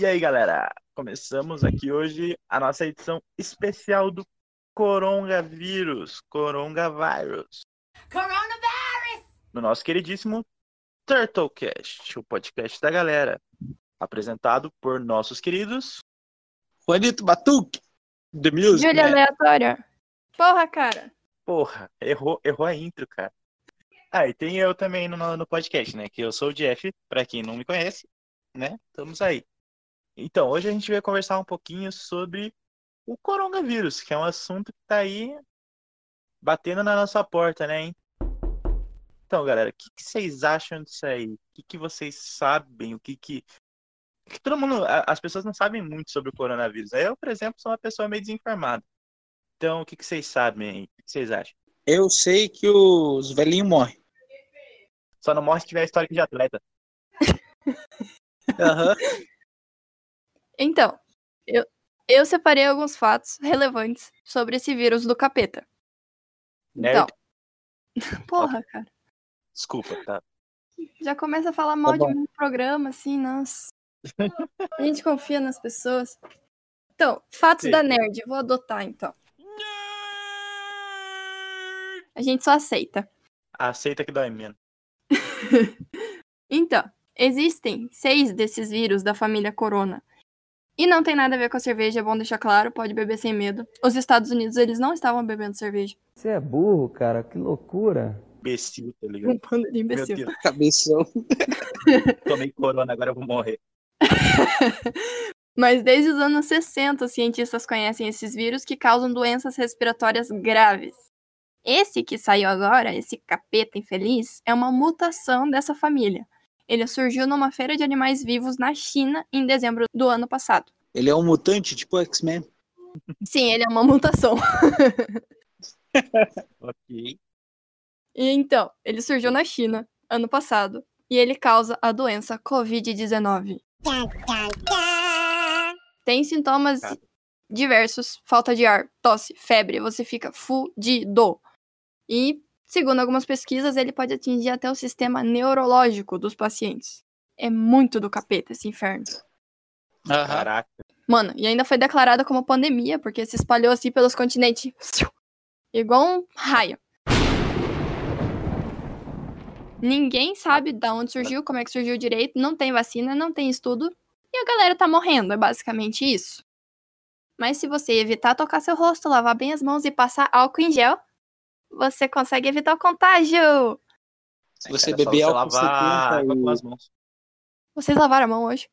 E aí, galera? Começamos aqui hoje a nossa edição especial do coronavírus, coronavírus, Coronavirus! no nosso queridíssimo Turtlecast, o podcast da galera, apresentado por nossos queridos Juanito Batuque, The Music. Júlia Man. aleatória. Porra, cara. Porra, errou, errou a intro, cara. Ah, e tem eu também no, no podcast, né? Que eu sou o Jeff, pra quem não me conhece, né? Estamos aí. Então, hoje a gente vai conversar um pouquinho sobre o coronavírus, que é um assunto que tá aí batendo na nossa porta, né, hein? Então, galera, o que, que vocês acham disso aí? O que, que vocês sabem? O que que... que todo mundo... As pessoas não sabem muito sobre o coronavírus. Eu, por exemplo, sou uma pessoa meio desinformada. Então, o que, que vocês sabem aí? O que que vocês acham? Eu sei que os velhinhos morrem. Só não morre se tiver histórico de atleta. Aham. Então, eu, eu separei alguns fatos relevantes sobre esse vírus do capeta. Nerd. Então. Porra, cara. Desculpa, tá? Já começa a falar mal de bom. mim no programa, assim, nossa. A gente confia nas pessoas. Então, fatos Sim. da nerd. Vou adotar, então. A gente só aceita. Aceita que dói menos. Então, existem seis desses vírus da família Corona. E não tem nada a ver com a cerveja, é bom deixar claro, pode beber sem medo. Os Estados Unidos, eles não estavam bebendo cerveja. Você é burro, cara, que loucura. Imbecil, tá ligado? Um bando de Meu imbecil. Deus, Cabeção. tomei corona, agora eu vou morrer. Mas desde os anos 60, os cientistas conhecem esses vírus que causam doenças respiratórias graves. Esse que saiu agora, esse capeta infeliz, é uma mutação dessa família. Ele surgiu numa feira de animais vivos na China em dezembro do ano passado. Ele é um mutante, tipo X-Men. Sim, ele é uma mutação. Ok. E então, ele surgiu na China ano passado e ele causa a doença Covid-19. Tem sintomas diversos: falta de ar, tosse, febre, você fica fudido. E, segundo algumas pesquisas, ele pode atingir até o sistema neurológico dos pacientes. É muito do capeta esse inferno. Caraca. Mano, e ainda foi declarada como pandemia, porque se espalhou assim pelos continentes. Igual um raio. Ninguém sabe de onde surgiu, como é que surgiu direito, não tem vacina, não tem estudo, e a galera tá morrendo, é basicamente isso. Mas se você evitar tocar seu rosto, lavar bem as mãos e passar álcool em gel, você consegue evitar o contágio. Se você Cara, beber você álcool lavar 70 água e- com as mãos. Vocês lavaram a mão hoje?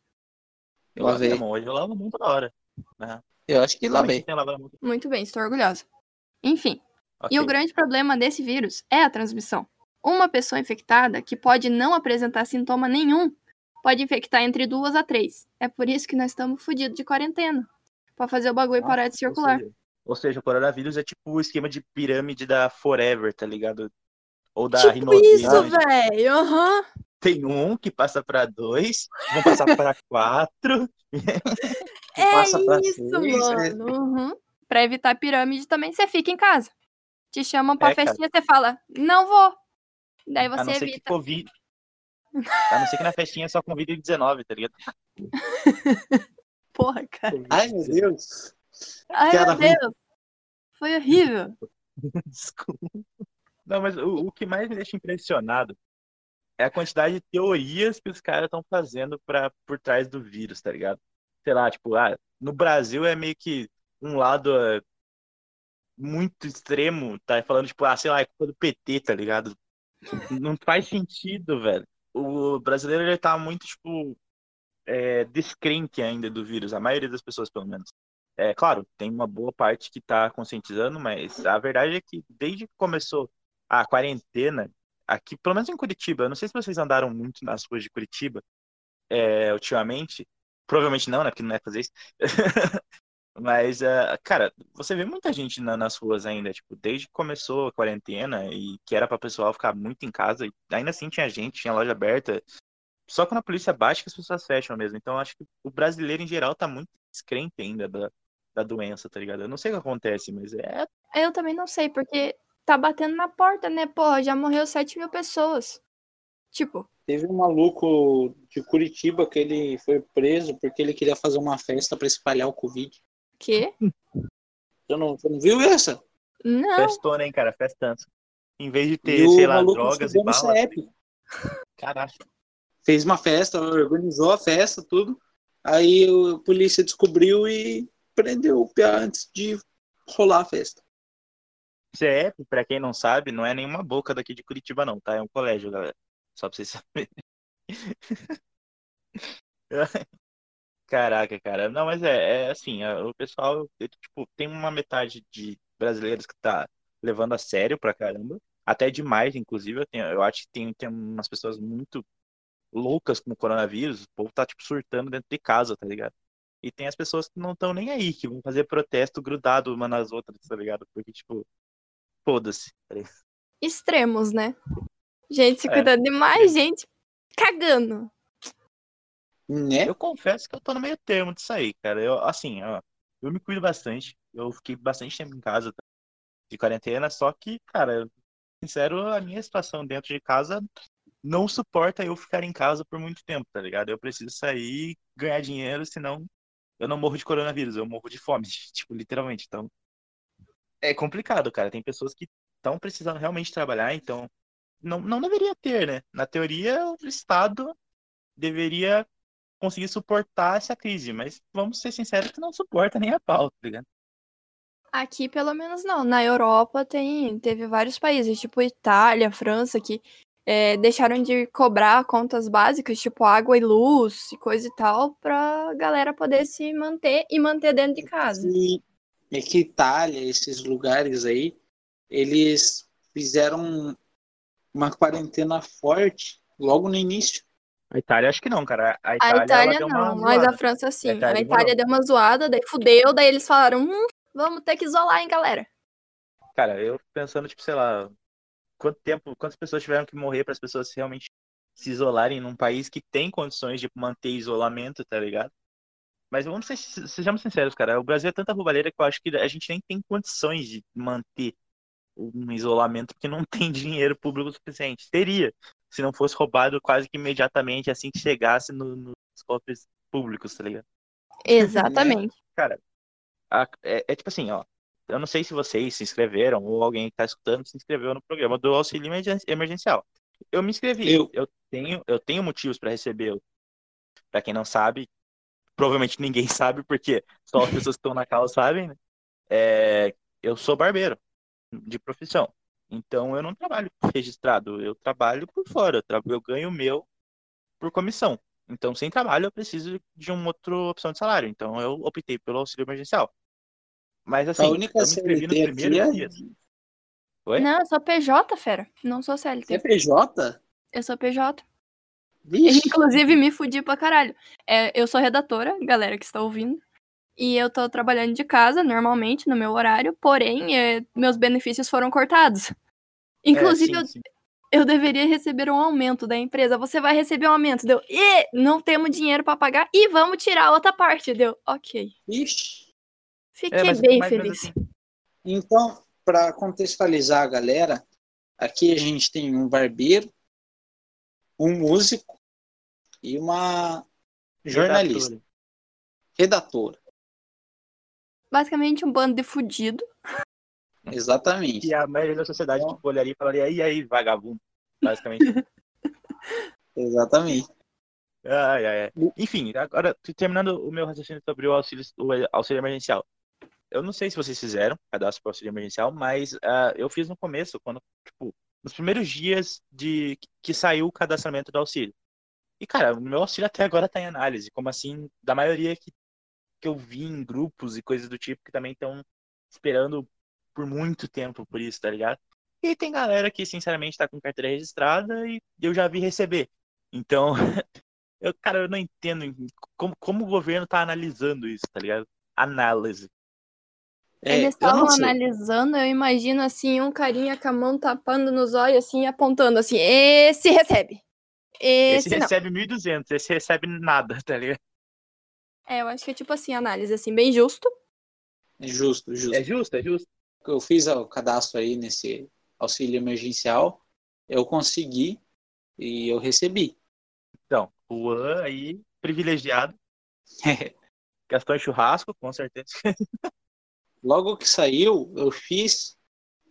Eu Lavei. lavei a mão hoje, eu lavo a mão toda hora. Né? Eu acho que lavei. Muito bem, estou orgulhosa. Enfim, E Ok. o grande problema desse vírus é a transmissão. Uma pessoa infectada, que pode não apresentar sintoma nenhum, pode infectar entre duas a três. É por isso que nós estamos fodidos de quarentena. Pra fazer o bagulho Nossa, parar de circular. Seja, ou seja, o coronavírus é tipo o esquema de pirâmide da Forever, tá ligado? Ou da tipo isso, velho! Aham. Tem um que passa pra dois, vão passar pra quatro. É passa pra isso, seis, é. mano. Uhum. Pra evitar pirâmide também, você fica em casa. Te chamam pra É, cara. festinha, você fala, não vou. Daí a não você ser que evita. Covid. A não ser que na festinha só convide 19, tá ligado? Porra, cara. Ai, meu Deus. Ai, Piada meu. Deus. Foi horrível. Desculpa. Não, mas o, o que mais me deixa impressionado é a quantidade de teorias que os caras estão fazendo pra, por trás do vírus, tá ligado? Sei lá, tipo, ah, no Brasil é meio que um lado é, muito extremo, tá falando, tipo, ah, sei lá, é culpa do PT, tá ligado? Não faz sentido, velho. O brasileiro, ele tá muito, tipo, é, descrente ainda do vírus, a maioria das pessoas, pelo menos. É claro, tem uma boa parte que tá conscientizando, mas a verdade é que desde que começou a quarentena, aqui, pelo menos em Curitiba, eu não sei se vocês andaram muito nas ruas de Curitiba é, ultimamente, provavelmente não, né, porque não é fazer isso, mas, é, cara, você vê muita gente na- nas ruas ainda, tipo, desde que começou a quarentena e que era para o pessoal ficar muito em casa, e ainda assim tinha gente, tinha loja aberta, só quando a polícia bate que as pessoas fecham mesmo, então acho que o brasileiro em geral tá muito descrente ainda da, da doença, tá ligado? Eu não sei o que acontece, mas é Eu também não sei, porque tá batendo na porta, né? Porra, já morreu 7 mil pessoas. Tipo, Teve um maluco de Curitiba que ele foi preso porque ele queria fazer uma festa pra espalhar o Covid. quê? Você não, você não viu essa? Não. Festona, hein, cara? Festança. Em vez de E ter, o sei lá, drogas e balas. CEP. Caralho. Fez uma festa, organizou a festa, tudo. Aí o- a polícia descobriu e prendeu o Pia antes de rolar a festa. CEP, pra quem não sabe, não é nenhuma boca daqui de Curitiba, não, tá? É um colégio, galera. Só pra vocês saberem. Caraca, cara. Não, mas é, é assim, é, o pessoal, tipo, tem uma metade de brasileiros que tá levando a sério pra caramba, até demais, inclusive. Eu, tenho- eu acho que tem, tem umas pessoas muito loucas com o coronavírus, o povo tá, tipo, surtando dentro de casa, tá ligado? E tem as pessoas que não estão nem aí, que vão fazer protesto grudado uma nas outras, tá ligado? Porque, tipo, foda-se. tá? Extremos, né? Gente se É. cuidando demais, gente cagando. Né? Eu confesso que eu tô no meio termo disso aí, cara. Eu, assim, ó, eu me cuido bastante. Eu fiquei bastante tempo em casa tá, de quarentena, só que, cara, sincero, a minha situação dentro de casa não suporta eu ficar em casa por muito tempo, tá ligado? Eu preciso sair, ganhar dinheiro, senão eu não morro de coronavírus, eu morro de fome, tipo, literalmente. Então, é complicado, cara. Tem pessoas que estão precisando realmente trabalhar, então não, não deveria ter, né? Na teoria, o Estado deveria conseguir suportar essa crise, mas vamos ser sinceros que não suporta nem a pau, tá ligado? Aqui, pelo menos, não. Na Europa tem, teve vários países, tipo Itália, França, que é, deixaram de cobrar contas básicas, tipo água e luz e coisa e tal, pra galera poder se manter e manter dentro de casa. E é que Itália, esses lugares aí, eles fizeram uma quarentena forte logo no início. A Itália acho que não, cara. A A Itália, ela Itália deu uma não, mas zoada. a França sim. A Itália A Itália deu uma zoada, daí fudeu, daí eles falaram, hum, vamos ter que isolar, hein, galera. Cara, eu pensando, tipo, sei lá, quanto tempo, quantas pessoas tiveram que morrer para as pessoas realmente se isolarem num país que tem condições de manter isolamento, tá ligado? Mas vamos ser, sejamos sinceros, cara, o Brasil é tanta roubalheira que eu acho que a gente nem tem condições de manter um isolamento porque não tem dinheiro público suficiente. Teria, se não fosse roubado quase que imediatamente assim que chegasse no- nos cofres públicos, tá ligado? Exatamente. Cara, a- é, é tipo assim, ó. Eu não sei se vocês se inscreveram ou alguém que tá escutando se inscreveu no programa do auxílio emergen- emergencial. Eu me inscrevi. Eu. tenho, eu tenho motivos para receber. Para quem não sabe, provavelmente ninguém sabe, porque só as pessoas que estão na causa sabem, né? É, eu sou barbeiro de profissão. Então eu não trabalho registrado, eu trabalho por fora. Eu, tra- eu ganho o meu por comissão. Então, sem trabalho, eu preciso de uma outra opção de salário. Então, eu optei pelo auxílio emergencial. Mas, assim, a única eu me inscrevi nos CLT aqui é dias. Oi? Não, eu sou PJ, fera. Não sou CLT. CPJ? Eu sou PJ. Vixe, Inclusive, me fudi pra caralho. É, eu sou redatora, galera que está ouvindo. E eu tô trabalhando de casa, normalmente, no meu horário. Porém, é, meus benefícios foram cortados. Inclusive, É, eu, sim, sim. eu deveria receber um aumento da empresa. Você vai receber um aumento. Deu, e não temos dinheiro pra pagar e vamos tirar a outra parte. Deu, ok. vixe. Fiquei É, mas- bem mas- feliz. assim, Então, para contextualizar a galera, aqui a gente tem um barbeiro, um músico e uma jornalista, redatora. Basicamente, um bando de fudido. Exatamente. Que a maioria da sociedade tipo, olharia e falaria, e aí, vagabundo? Basicamente. Exatamente. Ai, ai, ai. Enfim, agora, terminando o meu raciocínio sobre o auxílio, o auxílio emergencial. Eu não sei se vocês fizeram cadastro para auxílio emergencial, mas ah, eu fiz no começo, quando, tipo, nos primeiros dias de que saiu o cadastramento do auxílio. E, cara, o meu auxílio até agora tá em análise, como assim, da maioria que, que eu vi em grupos e coisas do tipo que também estão esperando por muito tempo por isso, tá ligado? E tem galera que, sinceramente, tá com carteira registrada e eu já vi receber. Então, eu, cara, eu não entendo como, como o governo tá analisando isso, tá ligado? Análise. É, Eles estavam analisando, eu imagino assim, um carinha com a mão tapando nos olhos, assim, apontando assim, esse recebe. Esse, Esse não. recebe 1.200, esse recebe nada, tá ligado? É, eu acho que é tipo assim, análise, assim, bem justo. É justo, justo. É justo, é justo. Eu fiz o cadastro aí nesse auxílio emergencial, eu consegui, E eu recebi. Então, o Juan aí, privilegiado, gastou em churrasco, com certeza. Logo que saiu, eu fiz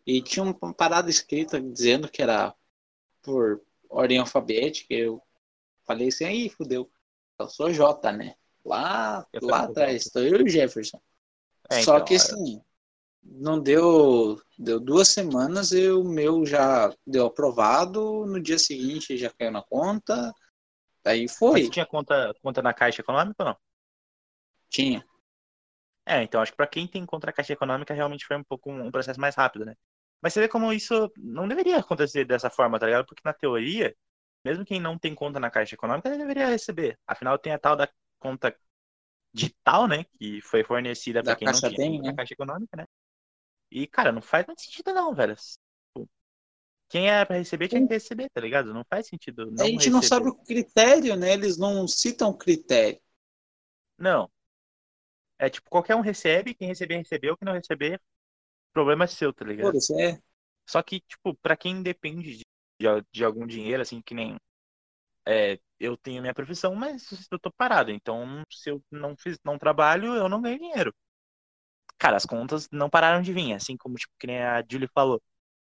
e tinha uma parada escrita dizendo que era por ordem alfabética. Eu falei assim, aí fudeu. Eu sou J, né? Lá, Eu lá atrás, estou eu e o Jefferson. É, Só então, que é- assim, não deu, deu duas semanas e o meu já deu aprovado, no dia seguinte já caiu na conta, aí Mas foi, você tinha conta, conta na Caixa Econômica ou não? tinha. É, então acho que pra quem tem conta na Caixa Econômica realmente foi um pouco um, um processo mais rápido, né? Mas você vê como isso não deveria acontecer dessa forma, tá ligado? Porque na teoria, mesmo quem não tem conta na Caixa Econômica, ele deveria receber. Afinal, tem a tal da conta digital, né? Que foi fornecida pra Da quem não tinha tem, conta na né? Caixa Econômica, né? E, cara, não faz muito sentido não, velho. Tipo, Quem é pra receber tinha que receber, tá ligado? Não faz sentido não a gente não receber. sabe o critério, né? Eles não citam critério. Não. É tipo, qualquer um recebe, quem receber, recebeu, quem não receber, problema é seu, tá ligado? Foda-se, é. Só que, tipo, pra quem depende de, de, de algum dinheiro, assim, que nem. É, eu tenho minha profissão, mas eu tô parado. Então, se eu não fiz, não trabalho, eu não ganho dinheiro. Cara, as contas não pararam de vir, assim como, tipo, que nem a Julie falou.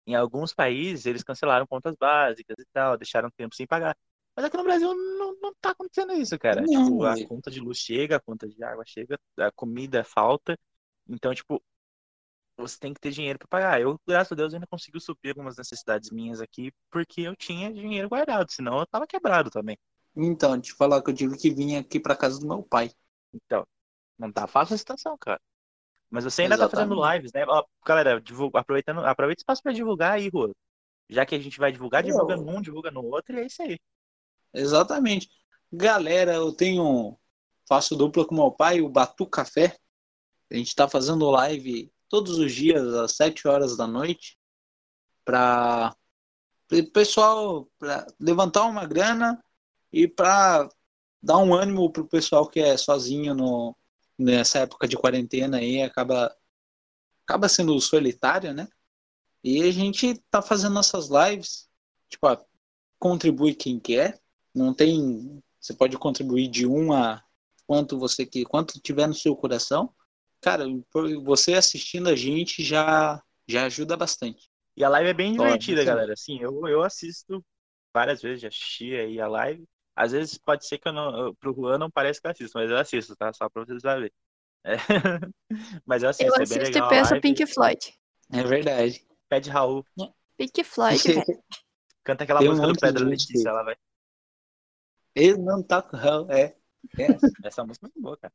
Em alguns países, eles cancelaram contas básicas e tal, deixaram tempo sem pagar. Mas aqui no Brasil não, não tá acontecendo isso, cara. Não, tipo, a conta de luz chega, a conta de água chega, a comida falta. Então, tipo, você tem que ter dinheiro pra pagar. Eu, graças a Deus, ainda consigo suprir algumas necessidades minhas aqui, porque eu tinha dinheiro guardado, senão eu tava quebrado também. Então, te falar que eu tive que vir aqui pra casa do meu pai. Então, não tá fácil a situação, cara. Mas você ainda tá fazendo Exatamente. lives, né? Ó, galera, divulga, aproveitando, aproveita o espaço pra divulgar aí, Rua. Já que a gente vai divulgar, divulga Eu- num, divulga no outro, e é isso aí. Exatamente. Galera, eu tenho. Faço dupla com meu pai, o Batu Café. A gente tá fazendo live todos os dias, às 7 horas da noite, para o pessoal pra levantar uma grana e para dar um ânimo pro pessoal que é sozinho no, nessa época de quarentena aí, acaba, acaba sendo solitário, né? E a gente tá fazendo nossas lives, tipo, contribui quem quer, não tem, você pode contribuir de um a quanto você que quanto tiver no seu coração. Cara, você assistindo a gente já já ajuda bastante. E a live é bem divertida, aí. galera. Assim, eu, eu assisto várias vezes, já assisti aí a live. Às vezes pode ser que eu não, eu- pro Juan não pareça que eu assisto, mas eu assisto, tá? Só pra vocês verem. É. Mas eu assisto, Eu é bem assisto legal e penso. Pink Floyd. É verdade. Pede Raul, Pink Floyd, velho. canta aquela Tem um música do monte de Pedro Letícia, ela vai. Ele não tá com é. é. Essa música é muito boa, cara.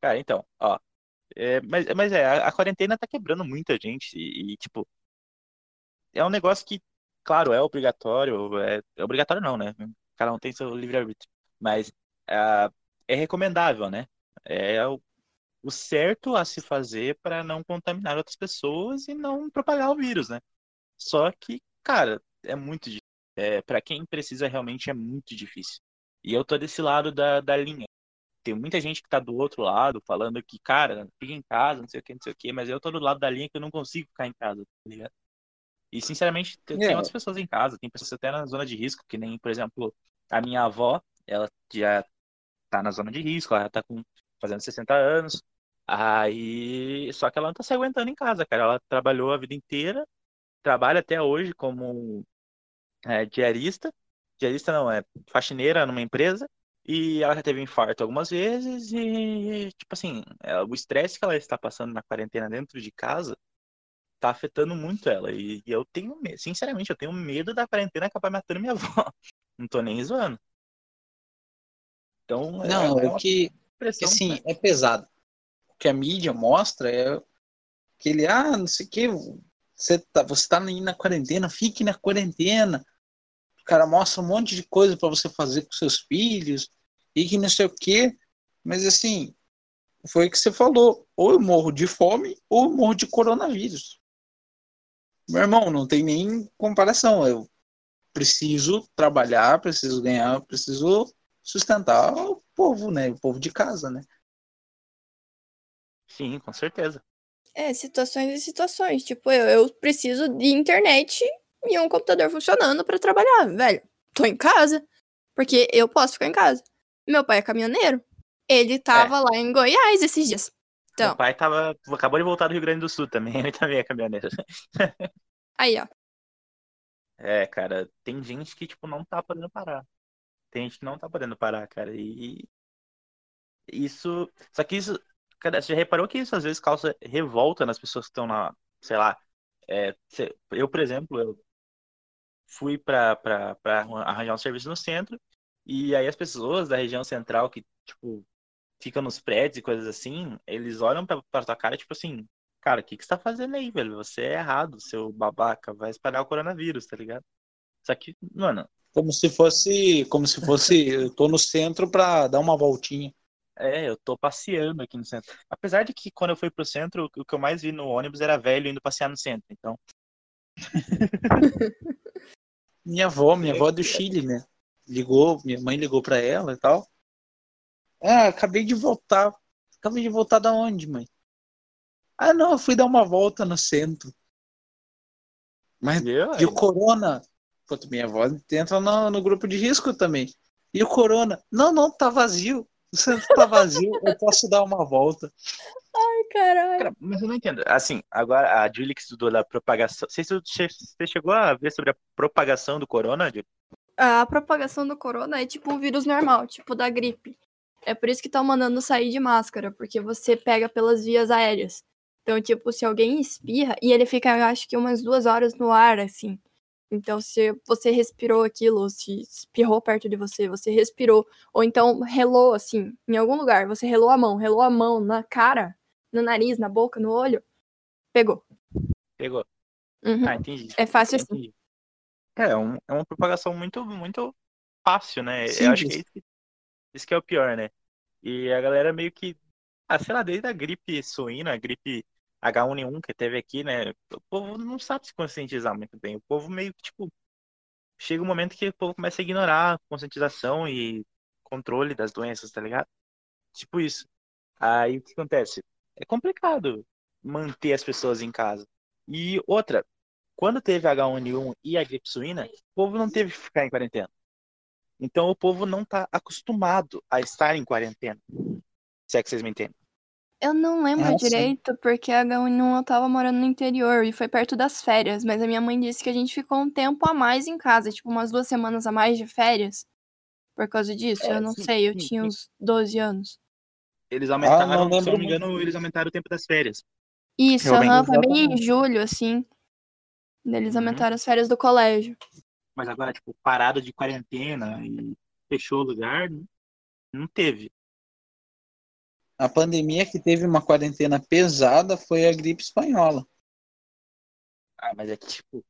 Cara, então, ó. é, mas, mas é, a, a quarentena tá quebrando muita gente e, e, tipo, é um negócio que, claro, é obrigatório, é, é obrigatório não, né? Cada um tem seu livre-arbítrio, mas ah, é recomendável, né? É o, o certo a se fazer para não contaminar outras pessoas e não propagar o vírus, né? Só que, cara, é muito difícil. É, para quem precisa realmente é muito difícil. E eu tô desse lado da, da linha tem muita gente que tá do outro lado falando que, cara, fica em casa, não sei o que, não sei o que, mas eu tô do lado da linha que eu não consigo ficar em casa, tá ligado? E, sinceramente, tem, É. outras pessoas em casa, tem pessoas até na zona de risco, que nem, por exemplo, a minha avó, ela já tá na zona de risco, ela tá com, fazendo 60 anos, aí, só que ela não tá se aguentando em casa, cara, ela trabalhou a vida inteira, trabalha até hoje como é, diarista, diarista não, é faxineira numa empresa, e ela já teve infarto algumas vezes e, tipo assim, é, o estresse que ela está passando na quarentena dentro de casa tá afetando muito ela. E, eu tenho medo, sinceramente, eu tenho medo da quarentena acabar matando minha avó. Não tô nem zoando. Então, é, Não, é é uma que, que assim, né? é pesado. O que a mídia mostra é que ele, ah, não sei o que, você tá, você tá na quarentena, fique na quarentena. O cara mostra um monte de coisa para você fazer com seus filhos e que não sei o que. Mas assim, foi o que você falou. Ou eu morro de fome ou eu morro de coronavírus. Meu irmão, não tem nem comparação. Eu preciso trabalhar, preciso ganhar, preciso sustentar o povo, né? O povo de casa, né? Sim, com certeza. É, situações e situações. Tipo, eu, eu preciso de internet e um computador funcionando pra trabalhar, velho. tô em casa. Porque eu posso ficar em casa. Meu pai é caminhoneiro. Ele tava lá em Goiás esses dias. Então, Meu pai tava, acabou de voltar do Rio Grande do Sul também, ele também é caminhoneiro. aí, ó. É, cara, tem gente que, tipo, não tá podendo parar. Tem gente que não tá podendo parar, cara. E isso. Só que isso. Cara, você já reparou que isso às vezes causa revolta nas pessoas que estão na. Sei lá. é, eu, por exemplo, eu fui pra arranjar um serviço no centro. E aí as pessoas da região central que, tipo, ficam nos prédios e coisas assim, eles olham pra, pra tua cara, tipo assim, cara, o que que você tá fazendo aí, velho? Você é errado, seu babaca, vai espalhar o coronavírus, tá ligado? Só que, mano, Como se fosse, como se fosse, eu tô no centro pra dar uma voltinha. é, eu tô passeando aqui no centro. Apesar de que quando eu fui pro centro, o que eu mais vi no ônibus era velho indo passear no centro. Então, Minha avó, minha avó é do Chile, né? Ligou, minha mãe ligou pra ela e tal. Ah, acabei de voltar. Acabei de voltar da onde, mãe? Ah, não, eu fui dar uma volta no centro. Mas viu? e o corona? Pô, minha avó entra no, no grupo de risco também. E o corona? Não, não, tá vazio. O centro tá vazio, eu posso dar uma volta. Caralho. Cara, mas eu não entendo. Assim, agora a Julie que estudou da propagação. Você, você chegou a ver sobre a propagação do corona, Julie? A propagação do corona é tipo um vírus normal, tipo da gripe. É por isso que estão mandando sair de máscara, porque você pega pelas vias aéreas. Então, tipo, se alguém espirra, e ele fica, eu acho que umas duas horas no ar, assim. Então, se você respirou aquilo, se espirrou perto de você, você respirou, ou então relou, assim, em algum lugar, você relou a mão, relou a mão na cara, no nariz, na boca, no olho, pegou. Pegou. Uhum. Ah, entendi. É fácil assim. Entendi. É, um- é uma propagação muito, muito fácil, né? Eu acho que é isso que, isso que é o pior, né? E a galera meio que, ah, sei lá, desde a gripe suína, a gripe H1N1 que teve aqui, né? O povo não sabe se conscientizar muito bem. O povo meio que, tipo, chega um momento que o povo começa a ignorar a conscientização e controle das doenças, tá ligado? Tipo isso. Aí o que acontece? É complicado manter as pessoas em casa. E outra, quando teve H1N1 e a gripe suína, o povo não teve que ficar em quarentena. Então o povo não tá acostumado a estar em quarentena. Se é que vocês me entendem. Eu não lembro sim. direito, porque a H1N1 eu tava morando no interior e foi perto das férias, mas a minha mãe disse que a gente ficou um tempo a mais em casa, tipo umas duas semanas a mais de férias. Por causa disso, É, eu não sim, sei, eu sim, tinha sim. uns 12 anos. Eles aumentaram, não se não me engano, eles aumentaram o tempo das férias. Isso, aham, foi bem em julho, assim. Eles Uhum. aumentaram as férias do colégio. Mas agora, tipo, parada de quarentena e fechou o lugar, não teve. A pandemia que teve uma quarentena pesada foi a gripe espanhola. Ah, mas é que, tipo,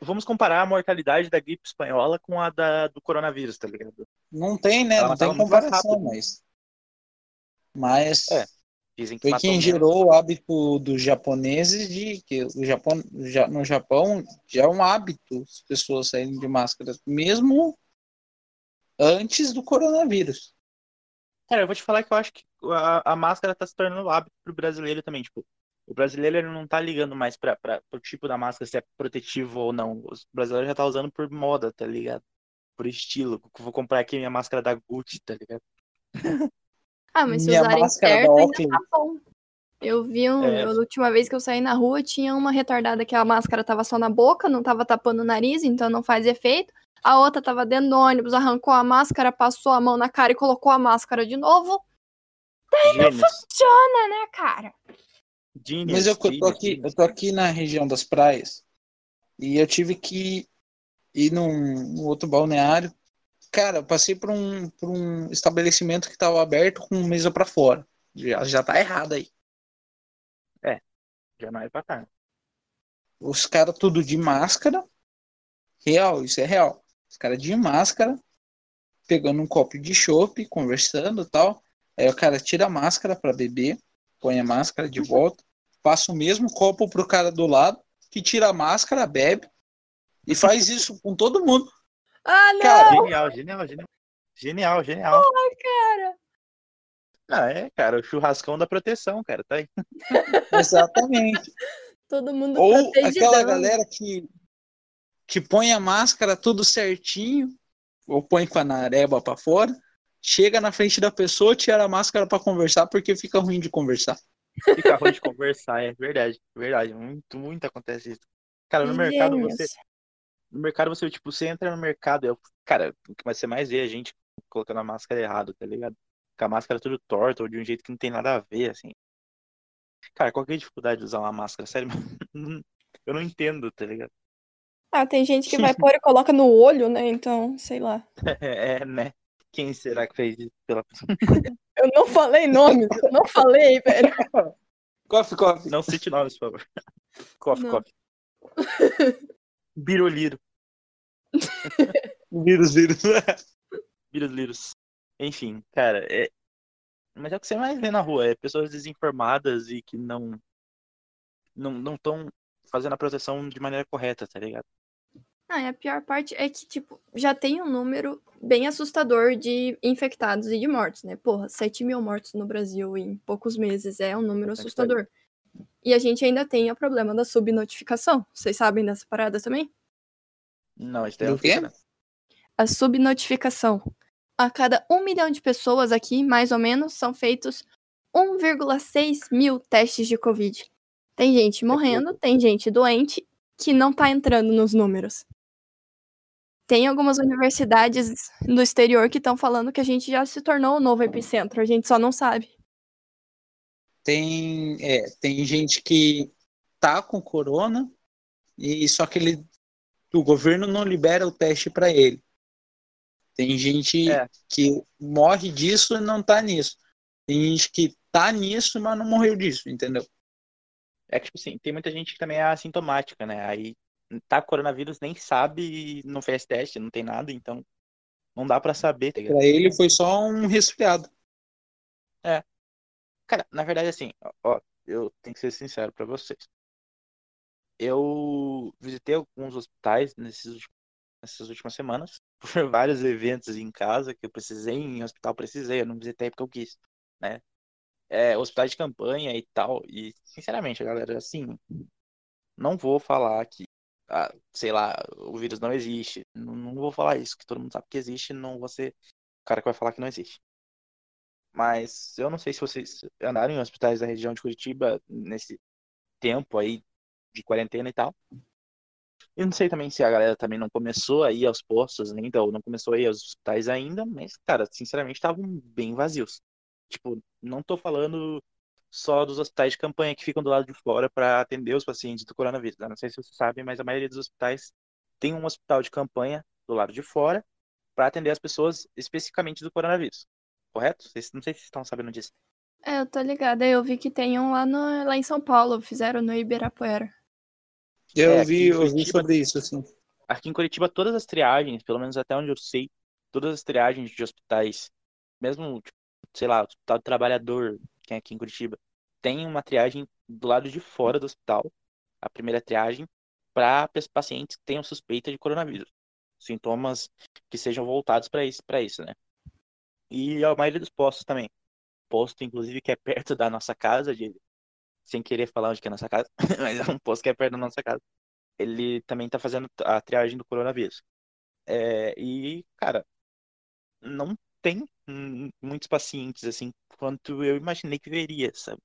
vamos comparar a mortalidade da gripe espanhola com a da, do coronavírus, tá ligado? Não tem, né? Ela Não tem comparação, mas. Mas É, Dizem que foi quem menos. gerou o hábito dos japoneses de que o Japão, já, no Japão já é um hábito as pessoas saírem de máscara, mesmo antes do coronavírus. Cara, eu vou te falar que eu acho que a, a máscara tá se tornando hábito pro brasileiro também. Tipo, o brasileiro ele não tá ligando mais pra, pra, pro tipo da máscara, se é protetivo ou não. O brasileiro já tá usando por moda, tá ligado? Por estilo. Vou comprar aqui minha máscara da Gucci, tá ligado? Ah, mas se usarem certo, da ainda tá bom. Eu vi um. É. eu- a última vez que eu saí na rua, tinha uma retardada que a máscara tava só na boca, não tava tapando o nariz, então não faz efeito. A outra tava dentro do ônibus, arrancou a máscara, passou a mão na cara e colocou a máscara de novo. Gênios. Funciona, né, cara? Gênios, Mas eu tô aqui, eu tô aqui na região das praias e eu tive que ir num, num outro balneário. Cara, eu passei por um, por um estabelecimento que estava aberto com mesa para fora. Já, já tá errado aí. Já não é pra cá. Os caras tudo de máscara. Real, isso é real. Os caras de máscara, pegando um copo de chopp, conversando e tal. Aí o cara tira a máscara para beber, põe a máscara de volta, passa o mesmo copo pro cara do lado, que tira a máscara, bebe, e faz isso com todo mundo. Ah, não, Cara, Genial, genial, genial. Genial, genial. cara. Ah, é, cara, o churrascão da proteção, cara, tá aí. exatamente. Todo mundo Ou aquela galera que, que põe a máscara tudo certinho, ou põe com a nareba pra fora, chega na frente da pessoa, tira a máscara pra conversar, porque fica ruim de conversar. Fica ruim de conversar, é verdade, verdade. Muito, muito acontece isso. Cara, no mercado você. No mercado você, tipo, você entra no mercado, o- cara, o que você mais vê é a gente colocando a máscara errado, tá ligado? Com a máscara tudo torta ou de um jeito que não tem nada a ver, assim. Cara, qual que é a dificuldade de usar uma máscara? Sério, eu não entendo, tá ligado? Ah, tem gente que vai pôr e coloca no olho, né? Então, sei lá. É, né? Quem será que fez isso pela Eu não falei nomes, eu não falei, velho. Coffee, coffee. Não cite nomes, por favor. Coffee, Não. coffee. Biroliro. Vírus, vírus. Vírus, vírus. Enfim, cara, é. Mas é o que você mais vê na rua, é pessoas desinformadas e que não. Não não estão fazendo a proteção de maneira correta, tá ligado? Ah, e a pior parte é que, tipo, já tem um número bem assustador de infectados e de mortos, né? Porra, 7 mil mortos no Brasil em poucos meses é um número que assustador. E a gente ainda tem o problema da subnotificação. Vocês sabem dessa parada também? Não, isso daí é Do um quê? A subnotificação. A cada um milhão de pessoas aqui, mais ou menos, são feitos 1,6 mil testes de Covid. Tem gente morrendo, tem gente doente que não tá entrando nos números. Tem algumas universidades do exterior que estão falando que a gente já se tornou o novo epicentro, a gente só não sabe. Tem, é, tem gente que tá com corona e só que ele, o governo não libera o teste para ele. Tem gente É. que morre disso e não tá nisso. Tem gente que tá nisso, mas não morreu disso, entendeu? É que, tipo assim, tem muita gente que também é assintomática, né? Aí tá com coronavírus, nem sabe, não fez teste, não tem nada, então não dá pra saber, tá? Para ele foi só um resfriado. Cara, na verdade, assim, ó, eu tenho que ser sincero pra vocês. Eu visitei alguns hospitais nesses nessas últimas semanas, por vários eventos em casa que eu precisei, em hospital precisei, eu não visitei porque eu quis, né? É, hospital de campanha e tal, e sinceramente, galera, assim, não vou falar que, ah, sei lá, o vírus não existe, não, não vou falar isso, que todo mundo sabe que existe, não vou ser o cara que vai falar que não existe. Mas eu não sei se vocês andaram em hospitais da região de Curitiba nesse tempo aí de quarentena e tal. Eu não sei também se a galera também não começou a ir aos postos ainda, ou não começou a ir aos hospitais ainda, mas, cara, sinceramente, estavam bem vazios. Tipo, não tô falando só dos hospitais de campanha que ficam do lado de fora para atender os pacientes do coronavírus. né? Não sei se vocês sabem, mas a maioria dos hospitais tem um hospital de campanha do lado de fora para atender as pessoas especificamente do coronavírus. Correto? Vocês- Não sei se vocês estão sabendo disso. É, eu tô ligada, eu vi que tem um lá, no, lá em São Paulo, fizeram no Ibirapuera. Eu É, vi, em eu vi Curitiba- sobre isso, assim. Aqui em Curitiba, todas as triagens, pelo menos até onde eu sei, todas as triagens de hospitais, mesmo, tipo, sei lá, o Hospital do Trabalhador, que é aqui em Curitiba, tem uma triagem do lado de fora do hospital, a primeira triagem, para pacientes que tenham suspeita de coronavírus. Sintomas que sejam voltados para isso, para isso, né? E a maioria dos postos também. Posto, inclusive, que é perto da nossa casa, de... sem querer falar onde que é a nossa casa, mas é um posto que é perto da nossa casa ele também tá fazendo a triagem do coronavírus. É, e, cara, não tem muitos pacientes assim quanto eu imaginei que veria, sabe?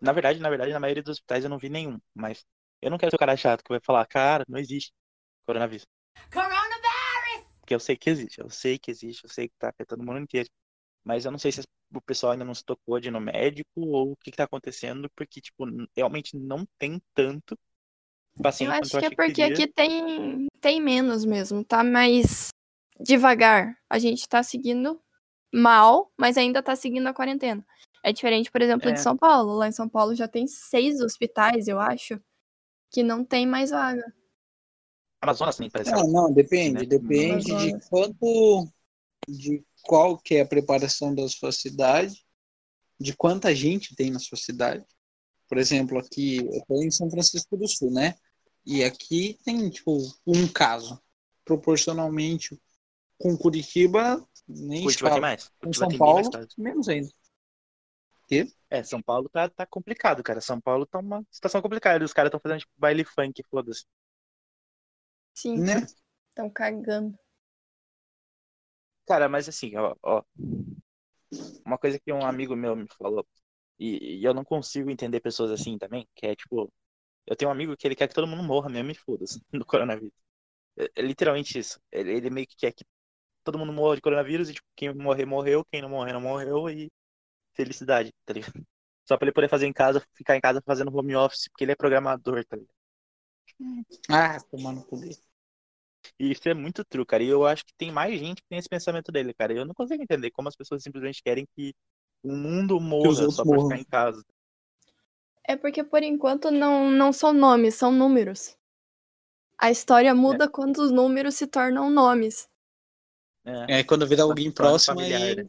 Na verdade, na verdade, na maioria dos hospitais eu não vi nenhum, mas eu não quero ser o cara chato que vai falar, cara, não existe coronavírus. Coronavirus! Porque eu sei que existe, eu sei que existe, eu sei que tá afetando o mundo inteiro. Mas eu não sei se o pessoal ainda não se tocou de ir no médico ou o que que tá acontecendo, porque, tipo, realmente não tem tanto paciente Eu acho que é que porque teria. aqui tem, tem menos mesmo, tá mais devagar. A gente tá seguindo mal, mas ainda tá seguindo a quarentena. É diferente, por exemplo, de É. São Paulo. Lá em São Paulo já tem seis hospitais, eu acho, que não tem mais vaga. Amazonas também parece. Ah, não, depende. né? Depende de Amazonas. quanto, de qual que é a preparação da sua cidade, de quanta gente tem na sua cidade. Por exemplo, aqui, eu tô em São Francisco do Sul, né? E aqui tem, tipo, um caso. Proporcionalmente com Curitiba, nem Curitiba tem mais. Com Curitiba São tem bem mais Paulo, menos ainda. É, São Paulo tá, tá complicado, cara. São Paulo tá uma situação complicada. Os caras estão fazendo tipo baile funk, foda-se. Sim, né? estão cagando. Cara, mas assim, ó, ó. Uma coisa que um amigo meu me falou, e, e eu não consigo entender pessoas assim também, que é tipo, eu tenho um amigo que ele quer que todo mundo morra mesmo e foda-se do coronavírus. É, é literalmente isso. Ele, ele meio que quer que todo mundo morra de coronavírus e tipo, quem morrer, morreu, quem não morrer, não morreu e felicidade, tá ligado? Só pra ele poder fazer em casa, ficar em casa fazendo home office, porque ele é programador, tá ligado? Ah, tomando poder. E isso é muito true, cara. E eu acho que tem mais gente que tem esse pensamento dele, cara. Eu não consigo entender como as pessoas simplesmente querem que o mundo morra só pra morram. ficar em casa. É porque por enquanto não, não são nomes, são números. A história muda quando os números se tornam nomes. É, É, quando vira alguém próximo, familiar, aí, né?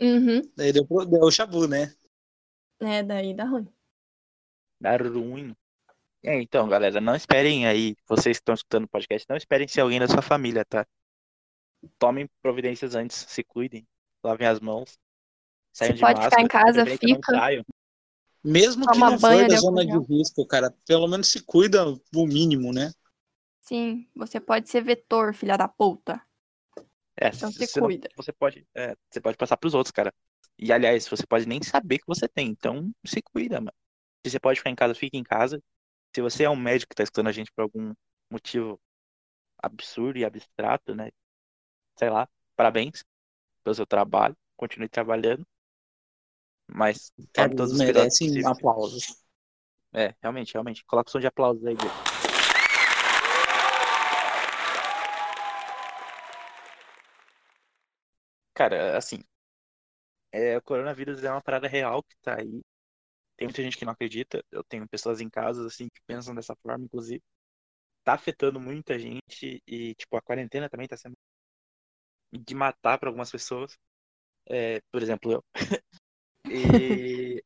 Uhum. daí deu, deu o chabu, né? É, daí dá ruim. Dá ruim. É, então, galera, não esperem aí, vocês que estão escutando o podcast, não esperem ser alguém da sua família, tá? Tomem providências antes, se cuidem, lavem as mãos, saiam de pode ficar máscara, em casa, fica. Mesmo que Toma não banho for da ao zona de risco, cara, pelo menos se cuida o mínimo, né? Sim, você pode ser vetor, filha da puta. É, Então se você não- cuida. você pode, é, você pode passar pros outros, cara. E aliás, você pode nem saber que você tem, então se cuida, mano. Se você pode ficar em casa, fique em casa. Se você é um médico que tá escutando a gente por algum motivo absurdo e abstrato, né? Sei lá, parabéns pelo seu trabalho, continue trabalhando. Mas tome todos os cuidados merecem possíveis. aplausos. É, realmente, realmente. Coloca o som de aplausos aí, Diego. Cara, assim, é, o coronavírus é uma parada real que tá aí. Tem muita gente que não acredita. Eu tenho pessoas em casa, assim, que pensam dessa forma, inclusive. Tá afetando muita gente e, tipo, a quarentena também tá sendo de matar para algumas pessoas. É, por exemplo, eu. E,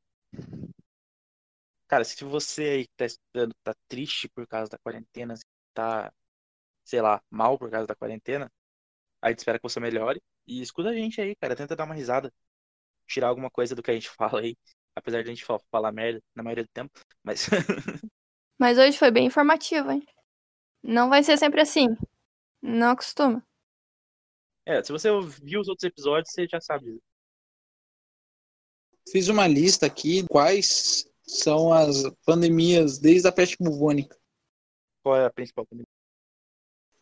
Cara, se você aí que tá estudando, tá triste por causa da quarentena, tá, sei lá, mal por causa da quarentena, a gente espera que você melhore. E escuta a gente aí, cara. Tenta dar uma risada. Tirar alguma coisa do que a gente fala aí. Apesar de a gente fa- falar merda na maioria do tempo. Mas Mas hoje foi bem informativo, hein? Não vai ser sempre assim. Não acostuma. é, se você viu os outros episódios, você já sabe. Fiz uma lista aqui quais são as pandemias desde a peste bubônica. Qual é a principal pandemia.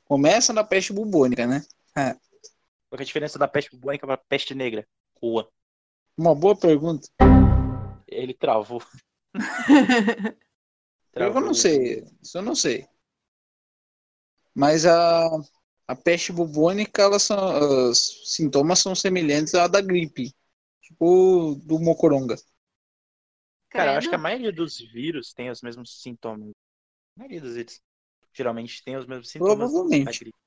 Começa na peste bubônica, né? Qual que é a diferença da peste bubônica pra peste negra? Rua. Uma boa pergunta. Ele travou. Eu não sei, isso eu não sei. Mas a, a peste bubônica, elas são, os sintomas são semelhantes à da gripe, tipo do mocoronga. Cara, eu acho que a maioria dos vírus tem os mesmos sintomas. A maioria dos vírus geralmente tem os mesmos sintomas da Provavelmente. gripe.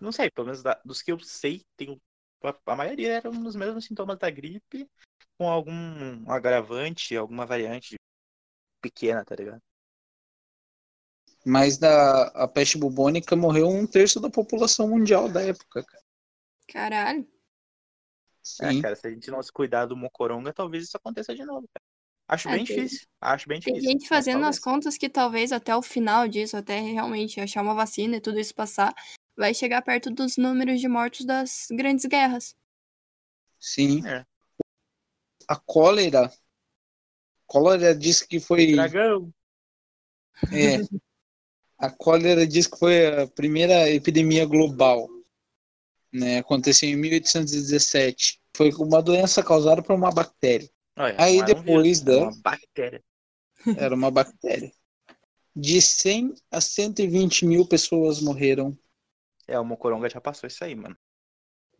Não sei, pelo menos da- dos que eu sei, tem, a, a maioria eram os mesmos sintomas da gripe, com algum agravante, alguma variante pequena, tá ligado? Mas da a peste bubônica morreu um terço da população mundial da época, cara. Caralho. É, Sim. cara, se a gente não se cuidar do mocoronga, talvez isso aconteça de novo, cara. Acho É, bem tem- difícil. Acho bem Tem difícil. gente mas fazendo as talvez. contas que talvez até o final disso, até realmente achar uma vacina e tudo isso passar, vai chegar perto dos números de mortos das grandes guerras. Sim. É. A cólera. Cólera diz que foi. Dragão. É. A cólera diz que foi a primeira epidemia global. Né? Aconteceu em 1817. Foi uma doença causada por uma bactéria. Olha, Aí depois da- era uma bactéria. Era uma bactéria. De 100 a 120 mil pessoas morreram. É, o mocoronga já passou isso aí, mano.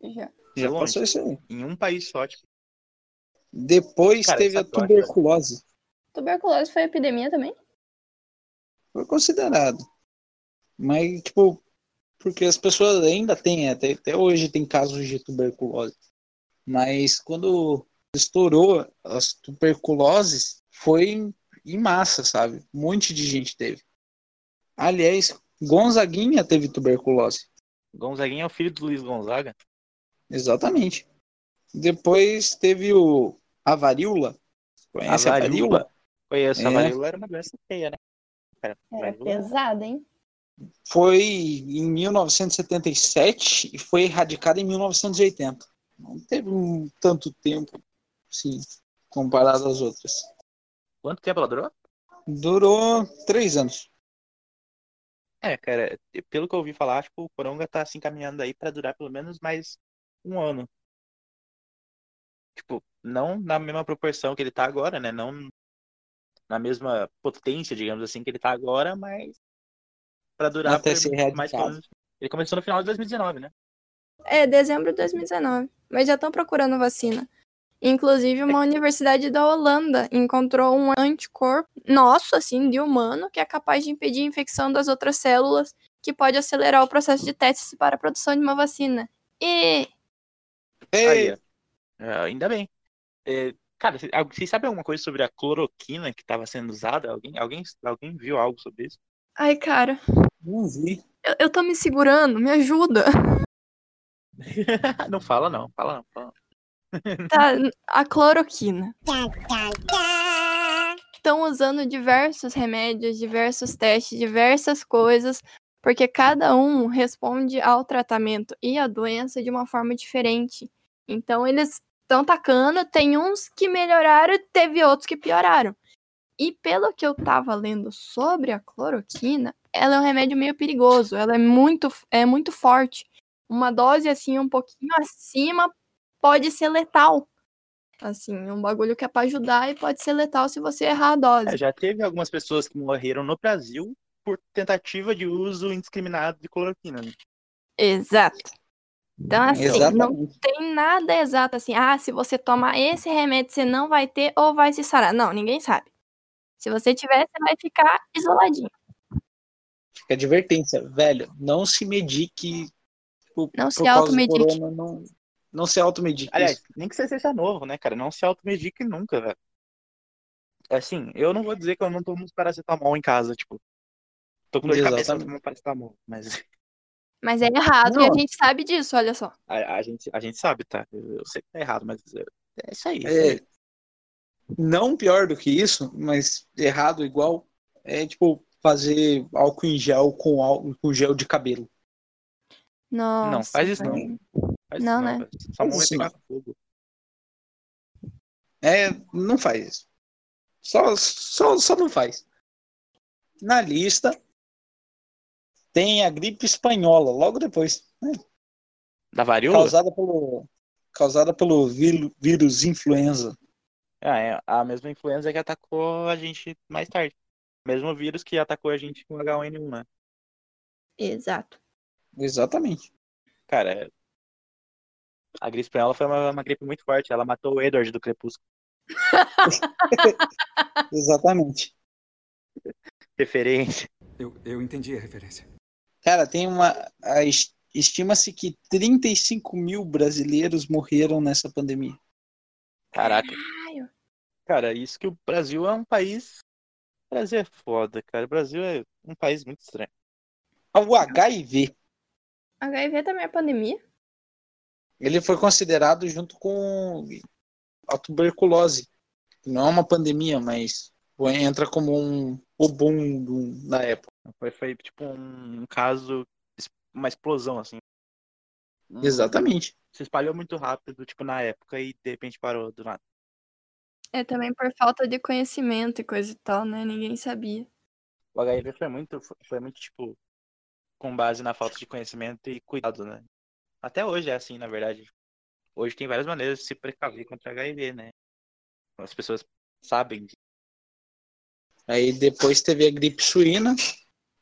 Já. Já passou isso aí. Em um país só, tipo, Depois Cara, teve a acho, tuberculose. Tuberculose foi epidemia também? Foi considerado. Mas, tipo, porque as pessoas ainda têm, até, até hoje tem casos de tuberculose. Mas quando estourou as tuberculoses, foi em, em massa, sabe? Um monte de gente teve. Aliás, Gonzaguinha teve tuberculose. Gonzaguinha é o filho do Luiz Gonzaga. Exatamente. Depois teve o a varíola. Conhece a, varíola? Conheço, a É. varíola era uma doença feia, né? Cara, Era varíola- pesada, hein? foi em 1977 e foi erradicada em 1980. Não teve um tanto tempo, sim, comparado às outras. Quanto tempo ela durou? Durou três anos. É, cara, pelo que eu ouvi falar, tipo, o Coronga tá se encaminhando aí pra durar pelo menos mais um ano. Tipo, não na mesma proporção que ele tá agora, né? Não na mesma potência, digamos assim, que ele tá agora, mas pra durar Até por ser mais menos. Ele começou no final de 2019, né? É, dezembro de 2019. Mas já estão procurando vacina. Inclusive, uma universidade da Holanda encontrou um anticorpo nosso, assim, de humano, que é capaz de impedir a infecção das outras células, que pode acelerar o processo de testes para a produção de uma vacina. E Aí, É, ainda bem. É, cara, vocês sabem alguma coisa sobre a cloroquina que estava sendo usada? Alguém, alguém, alguém viu algo sobre isso? Ai, cara, não vi. eu, eu tô me segurando, me ajuda. não fala não, fala não. Fala não. Tá, a cloroquina. Estão usando diversos remédios, diversos testes, diversas coisas, porque cada um responde ao tratamento e à doença de uma forma diferente. Então, eles estão tacando, tem uns que melhoraram, teve outros que pioraram. E pelo que eu tava lendo sobre a cloroquina, ela é um remédio meio perigoso, ela é muito, é muito forte. Uma dose assim um pouquinho acima pode ser letal. Assim, é um bagulho que é pra ajudar e pode ser letal se você errar a dose. É, já teve algumas pessoas que morreram no Brasil por tentativa de uso indiscriminado de cloroquina. né? Exato. Então, assim, não Exatamente. tem nada exato assim. Ah, se você tomar esse remédio, você não vai ter ou vai se sarar. Não, ninguém sabe. Se você tiver, você vai ficar isoladinho. Fica advertência, velho. Não se medique. Por, Não se automedique. corona, Não, não se automedique. Aliás, nem que você seja novo, né, cara? Não se automedique nunca, velho. Assim, eu não vou dizer que eu não tomo paracetamol em casa, tipo. Tô com dor de cabeça, eu tomo paracetamol. Mas Mas é errado e a Não. gente sabe disso, olha só. a, a gente, a gente sabe, tá? Eu, eu sei que tá errado, mas é, é isso aí. É, não pior do que isso, mas errado igual, é tipo fazer álcool em gel com álcool com gel de cabelo. Nossa. Não, faz isso não. Faz Não, isso né? isso pegar não. fogo. É, não faz isso. Só, só, só não faz. Na lista tem a gripe espanhola, logo depois, Da varíola? causada pelo causada pelo víru- vírus influenza. Ah, é a mesma influenza que atacou a gente mais tarde. Mesmo vírus que atacou a gente com H1N1, né? Exato. Exatamente. Cara, a gripe espanhola foi uma, uma gripe muito forte. Ela matou o Edward do Crepúsculo. Exatamente. Referência. Eu, eu entendi a referência. Cara, tem uma. Estima-se que 35 mil brasileiros morreram nessa pandemia. Caraca. Caralho. Cara, isso que o Brasil é um país. O Brasil é foda, cara. O Brasil é um país muito estranho. O HIV, HIV também é pandemia? ele foi considerado junto com a tuberculose. Não é uma pandemia, mas entra como um o boom do- na época. Foi, foi tipo um, caso, uma explosão, assim. Exatamente. Se espalhou muito rápido, tipo, na época e de repente parou do nada. É também por falta de conhecimento e coisa e tal, né? Ninguém sabia. O HIV foi muito, foi muito, tipo, com base na falta de conhecimento e cuidado, né? Até hoje é assim, na verdade. Hoje tem várias maneiras de se precaver contra HIV, né? As pessoas sabem disso. Aí depois teve a gripe suína.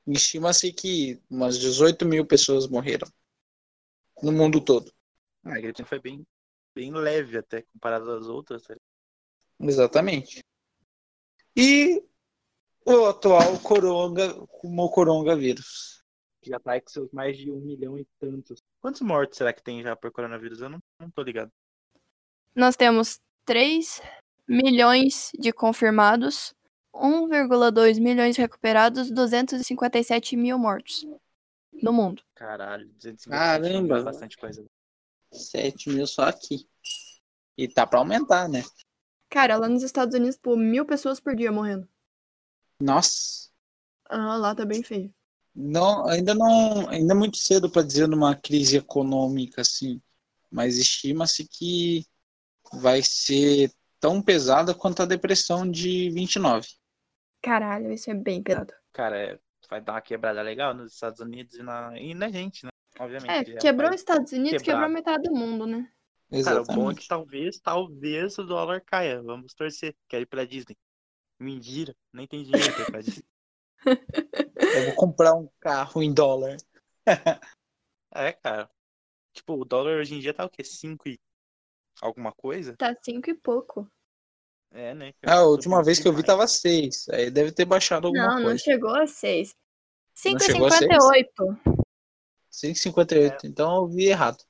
Estima-se que umas 18 mil pessoas morreram no mundo todo. Ah, a gripe foi bem, bem leve até, comparado às outras. tá? Exatamente. E o atual coronga, como coronavírus. Que já tá com seus mais de um milhão e tantos. Quantos mortos será que tem já por coronavírus? Eu não, não tô ligado. Nós temos 3 milhões de confirmados, 1,2 milhões recuperados, 257 mil mortos no mundo. Caralho, 250 Caramba. é bastante coisa. 7 mil só aqui. E tá pra aumentar, né? Cara, lá nos Estados Unidos, pô, mil pessoas por dia morrendo. Nossa. Ah, lá tá bem feio. Não, ainda não, ainda é muito cedo para dizer numa crise econômica assim, mas estima-se que vai ser tão pesada quanto a depressão de 29. Caralho, isso é bem pesado. Cara, é, vai dar uma quebrada legal nos Estados Unidos e na, e na gente, né? Obviamente. É, quebrou os Estados Unidos, quebrado. quebrou metade do mundo, né? Cara, o bom é Exatamente. que talvez, talvez o dólar caia. Vamos torcer. Quero ir pra Disney. Mentira, nem tem dinheiro pra ir pra Disney. Eu vou comprar um carro em dólar. É, cara. Tipo, o dólar hoje em dia tá o quê? 5 e alguma coisa? Tá cinco e pouco. É, né? Ah, a última vez que eu vi tava 6. Aí deve ter baixado alguma Não, não coisa. chegou a seis. chegou a seis? 5,58. 5,58. Então eu vi errado.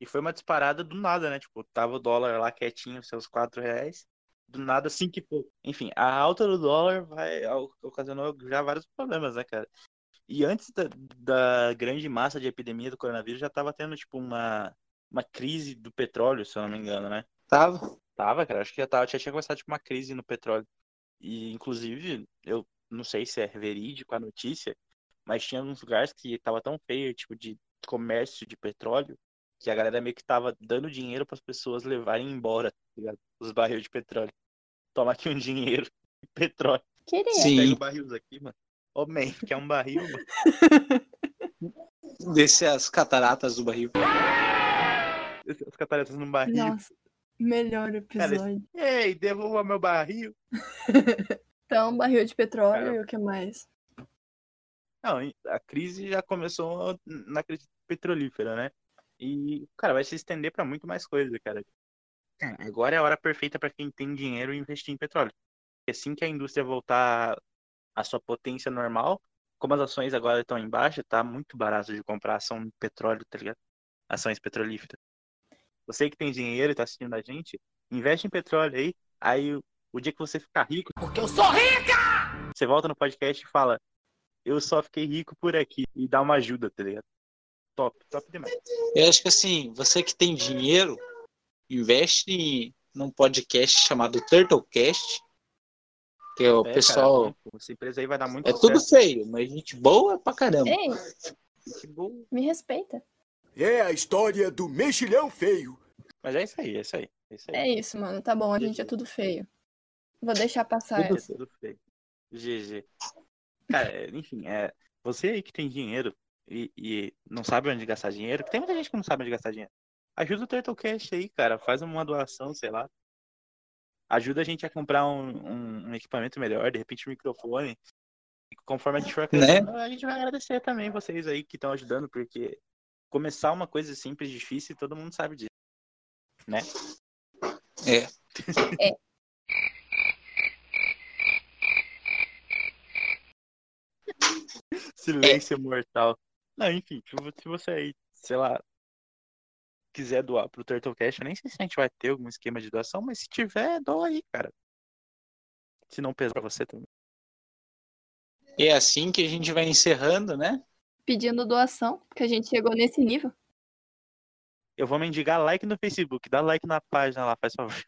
E foi uma disparada do nada, né? Tipo, tava o dólar lá quietinho, seus 4 reais. Do nada, 5 e pouco. Enfim, a alta do dólar vai ocasionou já vários problemas, né, cara? E antes da, da grande massa de epidemia do coronavírus, já tava tendo, tipo, uma, uma crise do petróleo, se eu não me engano, né? Tava. Tava, cara. Acho que já, tava, já tinha começado, tipo, uma crise no petróleo. E, inclusive, eu não sei se é verídico a notícia, mas tinha uns lugares que tava tão feio, tipo, de comércio de petróleo, que a galera meio que tava dando dinheiro para as pessoas levarem embora, tá ligado? Os barris de petróleo. Toma aqui um dinheiro de petróleo. Queria. Sim. Pega o barril aqui, mano. Ô, man, quer um barril, mano? Descer as cataratas do barril. Os cataratas num barril. Nossa, melhor episódio. Ei, devolva meu barril. Então, barril de petróleo Cara. e o que mais? Não, a crise já começou na crise petrolífera, né? E, cara, vai se estender para muito mais coisa, cara. É, Agora é a hora perfeita para quem tem dinheiro investir em petróleo. Porque assim que a indústria voltar à sua potência normal, como as ações agora estão em baixa, tá muito barato de comprar ação de petróleo, tá ligado? Ações petrolíferas. Você que tem dinheiro e tá assistindo a gente, investe em petróleo aí, aí o- o dia que você ficar rico, Porque eu sou rica! você volta no podcast e fala, eu só fiquei rico por aqui e dá uma ajuda, tá ligado? Top, top demais. Eu acho que assim, você que tem dinheiro, investe em- num podcast chamado Turtlecast. Que é o É, pessoal. cara, essa empresa aí vai dar muito é tudo feio, mas gente boa pra caramba. Ei, me respeita. É a história do mexilhão feio. Mas é isso aí, é isso aí. É isso aí. É isso, mano. Tá bom, a gente é tudo feio. Vou deixar passar É essa. tudo feio. GG. Cara, é, enfim, é, você aí que tem dinheiro e, e não sabe onde gastar dinheiro, porque tem muita gente que não sabe onde gastar dinheiro. Ajuda o Turtlecast aí, cara. Faz uma doação, sei lá. Ajuda a gente a comprar um, um- um equipamento melhor, de repente um microfone. E conforme a gente for crescendo, a gente vai agradecer também vocês aí que estão ajudando, porque começar uma coisa simples, difícil, todo mundo sabe disso. Né? É. Silêncio mortal. Não, enfim, se vo- se você aí, sei lá, quiser doar pro Turtlecast, eu nem sei se a gente vai ter algum esquema de doação, mas se tiver, doa aí, cara. Se não pesa pra você também. E é assim que a gente vai encerrando, né? Pedindo doação, porque a gente chegou nesse nível. Eu vou mendigar like no Facebook, dá like na página lá, faz favor.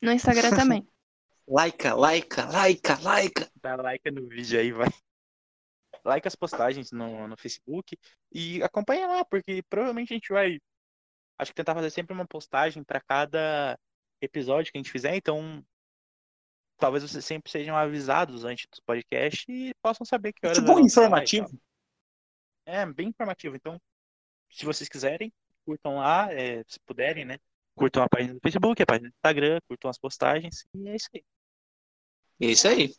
No Instagram também. Laica, laica, laica, laica. Dá like no vídeo aí, vai. Like as postagens no, no Facebook e acompanha lá, porque provavelmente a gente vai. Acho que tentar fazer sempre uma postagem pra cada episódio que a gente fizer, então. Talvez vocês sempre sejam avisados antes do podcast e possam saber que horas Tipo vai um informativo. É, bem informativo. Então, se vocês quiserem, curtam lá, é, se puderem, né? Curtam a página do Facebook, a página do Instagram, curtam as postagens, e é isso aí. É isso aí.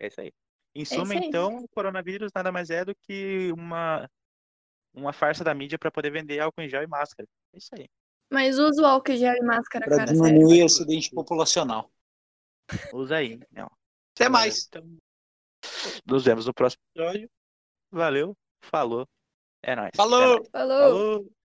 É isso aí. Em isso suma, aí. então, o coronavírus nada mais é do que uma, uma farsa da mídia para poder vender álcool em gel e máscara. É isso aí. Mas usa o álcool gel e máscara, Pra cara, sério. diminuir o acidente populacional. Usa aí. Não. Até mais. Então, nos vemos no próximo episódio. Valeu. Falou. É nóis. Falou! É nóis. Falou! Falou.